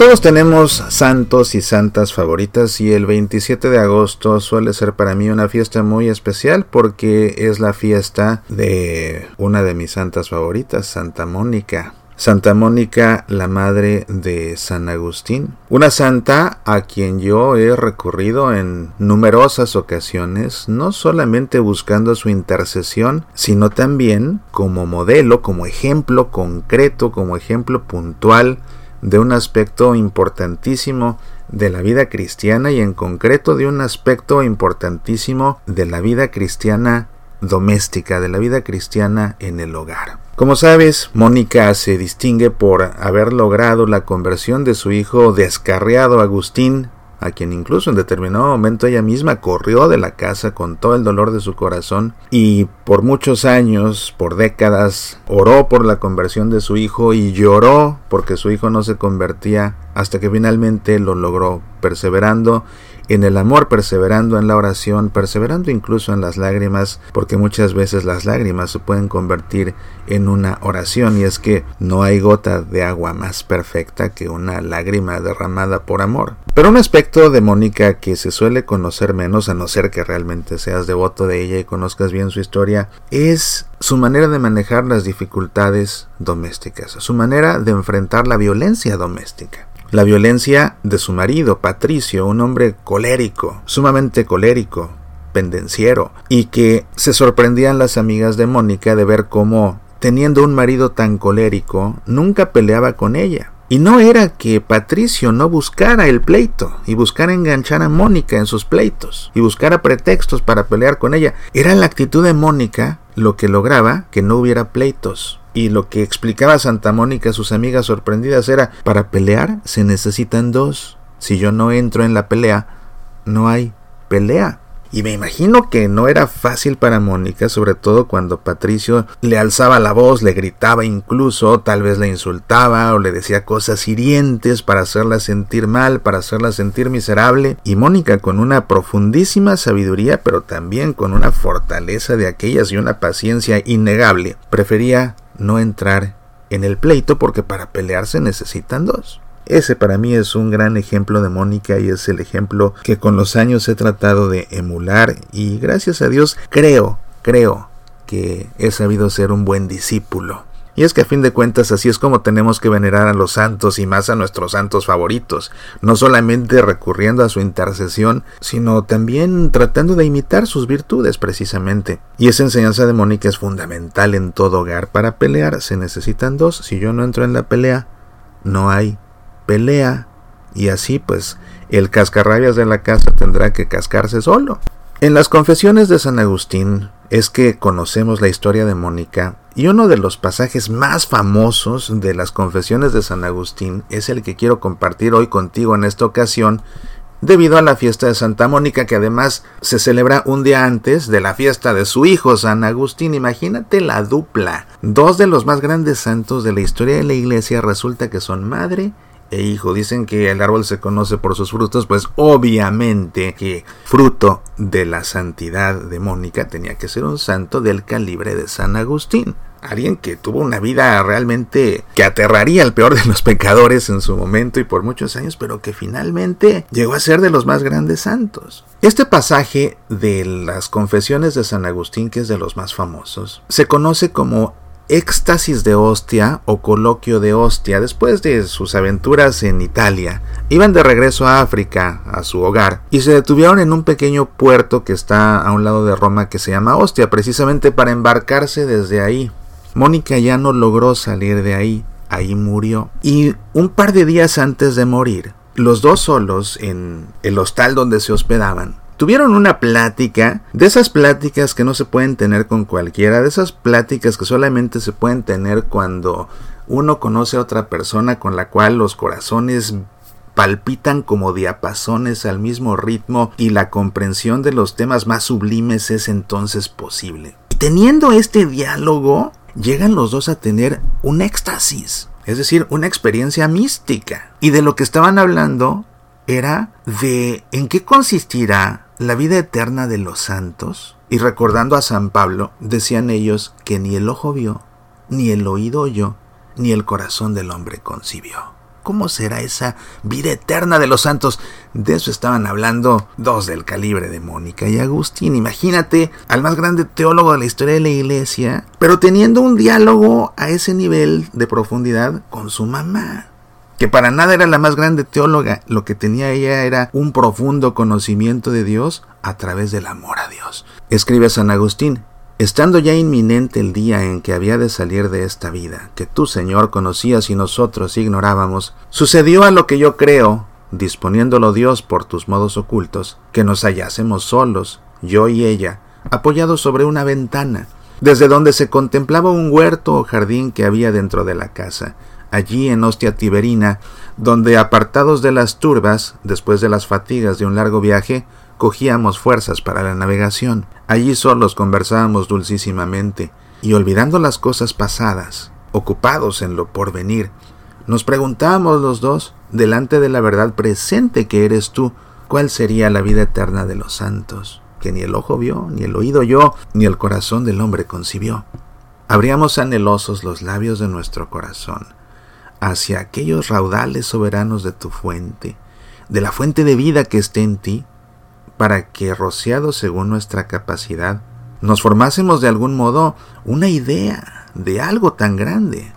Todos tenemos santos y santas favoritas y el 27 de agosto suele ser para mí una fiesta muy especial porque es la fiesta de una de mis santas favoritas, Santa Mónica. Santa Mónica, la madre de San Agustín, una santa a quien yo he recurrido en numerosas ocasiones, no solamente buscando su intercesión, sino también como modelo, como ejemplo concreto, como ejemplo puntual de un aspecto importantísimo de la vida cristiana y en concreto de un aspecto importantísimo de la vida cristiana doméstica, de la vida cristiana en el hogar. Como sabes, Mónica se distingue por haber logrado la conversión de su hijo descarriado Agustín a quien incluso en determinado momento ella misma corrió de la casa con todo el dolor de su corazón y por muchos años, por décadas, oró por la conversión de su hijo y lloró porque su hijo no se convertía hasta que finalmente lo logró, perseverando en el amor, perseverando en la oración, perseverando incluso en las lágrimas, porque muchas veces las lágrimas se pueden convertir en una oración y es que no hay gota de agua más perfecta que una lágrima derramada por amor. Pero un aspecto de Mónica que se suele conocer menos, a no ser que realmente seas devoto de ella y conozcas bien su historia, es su manera de manejar las dificultades domésticas, su manera de enfrentar la violencia doméstica. La violencia de su marido, Patricio, un hombre colérico, sumamente colérico, pendenciero, y que se sorprendían las amigas de Mónica de ver cómo, teniendo un marido tan colérico, nunca peleaba con ella. Y no era que Patricio no buscara el pleito y buscara enganchar a Mónica en sus pleitos y buscara pretextos para pelear con ella. Era la actitud de Mónica lo que lograba que no hubiera pleitos. Y lo que explicaba Santa Mónica a sus amigas sorprendidas era, para pelear se necesitan dos. Si yo no entro en la pelea, no hay pelea. Y me imagino que no era fácil para Mónica, sobre todo cuando Patricio le alzaba la voz, le gritaba incluso, tal vez le insultaba o le decía cosas hirientes para hacerla sentir mal, para hacerla sentir miserable. Y Mónica con una profundísima sabiduría, pero también con una fortaleza de aquellas y una paciencia innegable, prefería no entrar en el pleito porque para pelearse necesitan dos. Ese para mí es un gran ejemplo de Mónica y es el ejemplo que con los años he tratado de emular y gracias a Dios creo, creo que he sabido ser un buen discípulo. Y es que a fin de cuentas así es como tenemos que venerar a los santos y más a nuestros santos favoritos, no solamente recurriendo a su intercesión, sino también tratando de imitar sus virtudes precisamente. Y esa enseñanza de Mónica es fundamental en todo hogar. Para pelear se necesitan dos, si yo no entro en la pelea, no hay pelea. Y así pues el cascarrabias de la casa tendrá que cascarse solo. En las confesiones de San Agustín es que conocemos la historia de Mónica y uno de los pasajes más famosos de las confesiones de San Agustín es el que quiero compartir hoy contigo en esta ocasión debido a la fiesta de Santa Mónica que además se celebra un día antes de la fiesta de su hijo San Agustín. Imagínate la dupla. Dos de los más grandes santos de la historia de la iglesia resulta que son madre e hijo. Dicen que el árbol se conoce por sus frutos, pues obviamente que fruto de la santidad de Mónica tenía que ser un santo del calibre de San Agustín. Alguien que tuvo una vida realmente que aterraría al peor de los pecadores en su momento y por muchos años, pero que finalmente llegó a ser de los más grandes santos. Este pasaje de las confesiones de San Agustín, que es de los más famosos, se conoce como éxtasis de hostia o coloquio de hostia después de sus aventuras en Italia. Iban de regreso a África, a su hogar, y se detuvieron en un pequeño puerto que está a un lado de Roma que se llama Ostia, precisamente para embarcarse desde ahí. Mónica ya no logró salir de ahí, ahí murió. Y un par de días antes de morir, los dos solos en el hostal donde se hospedaban, tuvieron una plática, de esas pláticas que no se pueden tener con cualquiera, de esas pláticas que solamente se pueden tener cuando uno conoce a otra persona con la cual los corazones palpitan como diapasones al mismo ritmo y la comprensión de los temas más sublimes es entonces posible. Y teniendo este diálogo, llegan los dos a tener un éxtasis, es decir, una experiencia mística. Y de lo que estaban hablando era de en qué consistirá la vida eterna de los santos. Y recordando a San Pablo, decían ellos que ni el ojo vio, ni el oído oyó, ni el corazón del hombre concibió. ¿Cómo será esa vida eterna de los santos? De eso estaban hablando dos del calibre de Mónica y Agustín. Imagínate al más grande teólogo de la historia de la iglesia, pero teniendo un diálogo a ese nivel de profundidad con su mamá que para nada era la más grande teóloga, lo que tenía ella era un profundo conocimiento de Dios a través del amor a Dios. Escribe San Agustín, Estando ya inminente el día en que había de salir de esta vida, que tú, Señor, conocías y nosotros ignorábamos, sucedió a lo que yo creo, disponiéndolo Dios por tus modos ocultos, que nos hallásemos solos, yo y ella, apoyados sobre una ventana, desde donde se contemplaba un huerto o jardín que había dentro de la casa, allí en Hostia Tiberina, donde apartados de las turbas, después de las fatigas de un largo viaje, cogíamos fuerzas para la navegación. Allí solos conversábamos dulcísimamente, y olvidando las cosas pasadas, ocupados en lo porvenir, nos preguntábamos los dos, delante de la verdad presente que eres tú, cuál sería la vida eterna de los santos, que ni el ojo vio, ni el oído oyó, ni el corazón del hombre concibió. Abríamos anhelosos los labios de nuestro corazón hacia aquellos raudales soberanos de tu fuente, de la fuente de vida que esté en ti, para que, rociados según nuestra capacidad, nos formásemos de algún modo una idea de algo tan grande.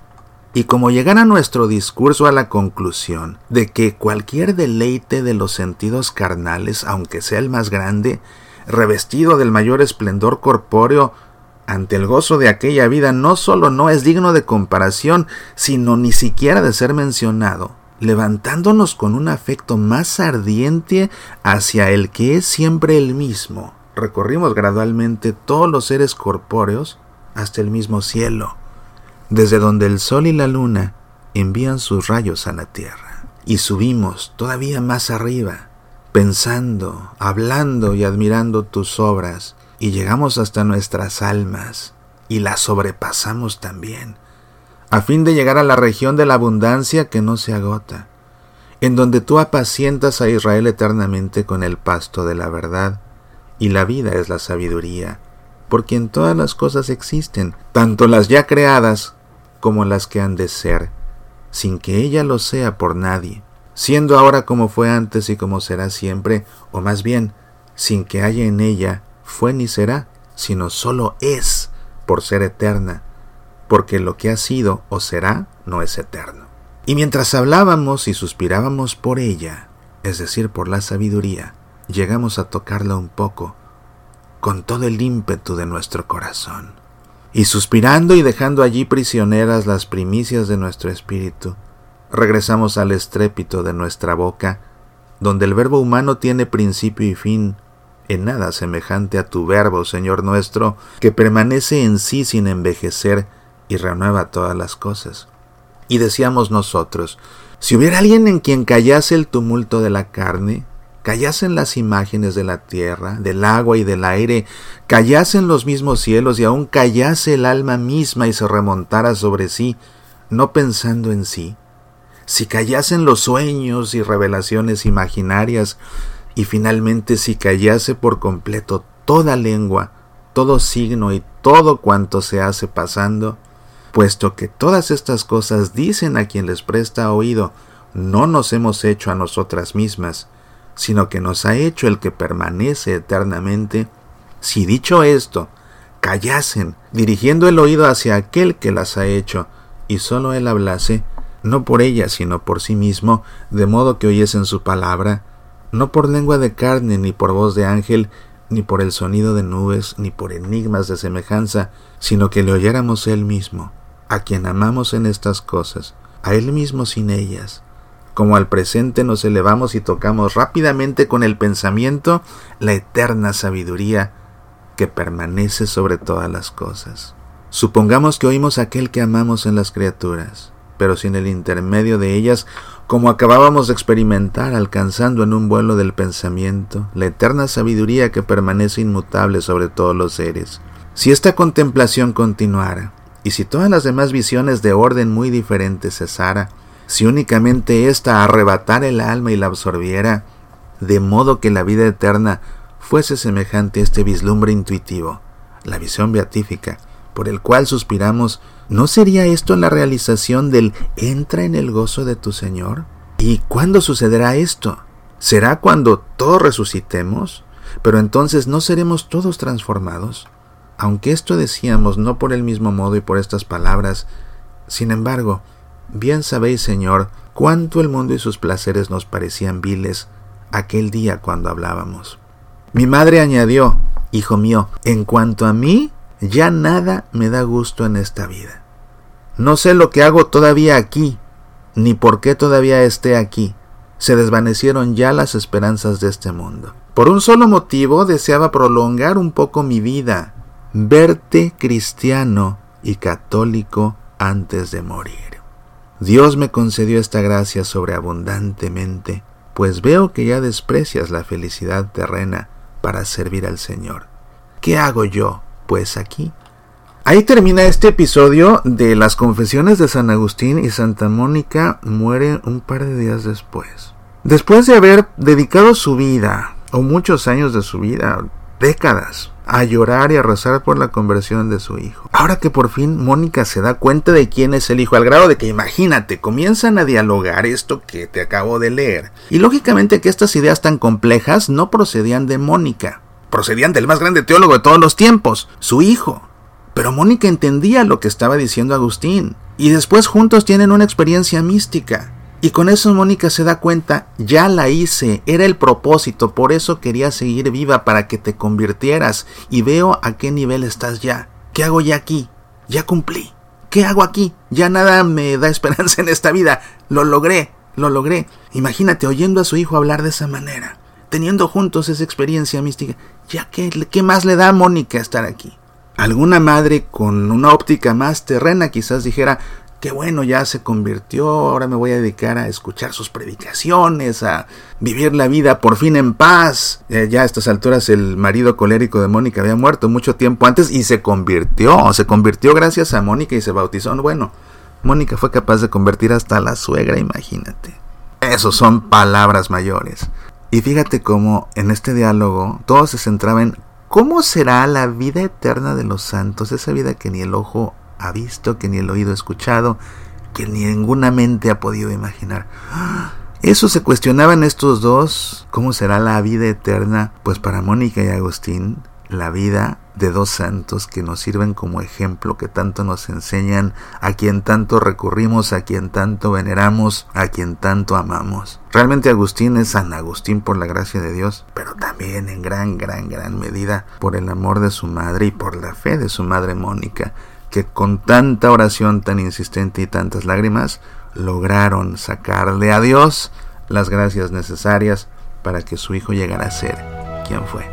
Y como llegara nuestro discurso a la conclusión de que cualquier deleite de los sentidos carnales, aunque sea el más grande, revestido del mayor esplendor corpóreo, ante el gozo de aquella vida no sólo no es digno de comparación, sino ni siquiera de ser mencionado, levantándonos con un afecto más ardiente hacia el que es siempre el mismo. Recorrimos gradualmente todos los seres corpóreos hasta el mismo cielo, desde donde el sol y la luna envían sus rayos a la tierra. Y subimos todavía más arriba, pensando, hablando y admirando tus obras, y llegamos hasta nuestras almas, y las sobrepasamos también a fin de llegar a la región de la abundancia que no se agota, en donde tú apacientas a Israel eternamente con el pasto de la verdad, y la vida es la sabiduría, por quien todas las cosas existen, tanto las ya creadas como las que han de ser, sin que ella lo sea por nadie, siendo ahora como fue antes y como será siempre, o más bien, sin que haya en ella fue ni será, sino sólo es, por ser eterna, porque lo que ha sido o será no es eterno. Y mientras hablábamos y suspirábamos por ella, es decir, por la sabiduría, llegamos a tocarla un poco, con todo el ímpetu de nuestro corazón. Y suspirando y dejando allí prisioneras las primicias de nuestro espíritu, regresamos al estrépito de nuestra boca, donde el verbo humano tiene principio y fin, en nada semejante a tu verbo, Señor nuestro, que permanece en sí sin envejecer, y renueva todas las cosas. Y decíamos nosotros, si hubiera alguien en quien callase el tumulto de la carne, callasen las imágenes de la tierra, del agua y del aire, callasen los mismos cielos y aún callase el alma misma y se remontara sobre sí, no pensando en sí, si callasen los sueños y revelaciones imaginarias, y finalmente si callase por completo toda lengua, todo signo y todo cuanto se hace pasando, puesto que todas estas cosas dicen a quien les presta oído, no nos hemos hecho a nosotras mismas, sino que nos ha hecho el que permanece eternamente, si dicho esto, callasen, dirigiendo el oído hacia aquel que las ha hecho, y sólo él hablase, no por ella, sino por sí mismo, de modo que oyesen su palabra, no por lengua de carne, ni por voz de ángel, ni por el sonido de nubes, ni por enigmas de semejanza, sino que le oyéramos él mismo, a quien amamos en estas cosas, a Él mismo sin ellas. Como al presente nos elevamos y tocamos rápidamente con el pensamiento la eterna sabiduría que permanece sobre todas las cosas. Supongamos que oímos aquel que amamos en las criaturas, pero sin el intermedio de ellas, como acabábamos de experimentar alcanzando en un vuelo del pensamiento la eterna sabiduría que permanece inmutable sobre todos los seres. Si esta contemplación continuara, y si todas las demás visiones de orden muy diferente cesara, si únicamente ésta arrebatara el alma y la absorbiera, de modo que la vida eterna fuese semejante a este vislumbre intuitivo, la visión beatífica, por el cual suspiramos, ¿no sería esto la realización del entra en el gozo de tu Señor? ¿Y cuándo sucederá esto? ¿Será cuando todos resucitemos? Pero entonces no seremos todos transformados. Aunque esto decíamos no por el mismo modo y por estas palabras, sin embargo, bien sabéis, Señor, cuánto el mundo y sus placeres nos parecían viles aquel día cuando hablábamos. Mi madre añadió, Hijo mío, en cuanto a mí, ya nada me da gusto en esta vida. No sé lo que hago todavía aquí, ni por qué todavía esté aquí. Se desvanecieron ya las esperanzas de este mundo. Por un solo motivo deseaba prolongar un poco mi vida, verte cristiano y católico antes de morir. Dios me concedió esta gracia sobreabundantemente, pues veo que ya desprecias la felicidad terrena para servir al Señor. ¿Qué hago yo, pues, aquí? Ahí termina este episodio de las confesiones de San Agustín y Santa Mónica muere un par de días después. Después de haber dedicado su vida, o muchos años de su vida, décadas, a llorar y a rezar por la conversión de su hijo. Ahora que por fin Mónica se da cuenta de quién es el hijo, al grado de que imagínate, comienzan a dialogar esto que te acabo de leer. Y lógicamente que estas ideas tan complejas no procedían de Mónica, procedían del más grande teólogo de todos los tiempos, su hijo. Pero Mónica entendía lo que estaba diciendo Agustín, y después juntos tienen una experiencia mística. Y con eso Mónica se da cuenta, ya la hice, era el propósito, por eso quería seguir viva para que te convirtieras y veo a qué nivel estás ya. ¿Qué hago ya aquí? Ya cumplí. ¿Qué hago aquí? Ya nada me da esperanza en esta vida. Lo logré, lo logré. Imagínate oyendo a su hijo hablar de esa manera, teniendo juntos esa experiencia mística. ¿Ya qué, más le da a Mónica estar aquí? Alguna madre con una óptica más terrena quizás dijera, qué bueno, ya se convirtió, ahora me voy a dedicar a escuchar sus predicaciones, a vivir la vida por fin en paz. Eh, ya a estas alturas el marido colérico de Mónica había muerto mucho tiempo antes y se convirtió, se convirtió gracias a Mónica y se bautizó. Bueno, Mónica fue capaz de convertir hasta a la suegra, imagínate. Esos son palabras mayores. Y fíjate cómo en este diálogo todo se centraba en cómo será la vida eterna de los santos, esa vida que ni el ojo ha visto, que ni el oído ha escuchado, que ni ninguna mente ha podido imaginar. Eso se cuestionaban estos dos, ¿cómo será la vida eterna? Pues para Mónica y Agustín, la vida de dos santos que nos sirven como ejemplo, que tanto nos enseñan, a quien tanto recurrimos, a quien tanto veneramos, a quien tanto amamos. Realmente Agustín es San Agustín por la gracia de Dios, pero también en gran, gran, gran medida por el amor de su madre y por la fe de su madre Mónica que con tanta oración tan insistente y tantas lágrimas lograron sacarle a Dios las gracias necesarias para que su hijo llegara a ser quien fue.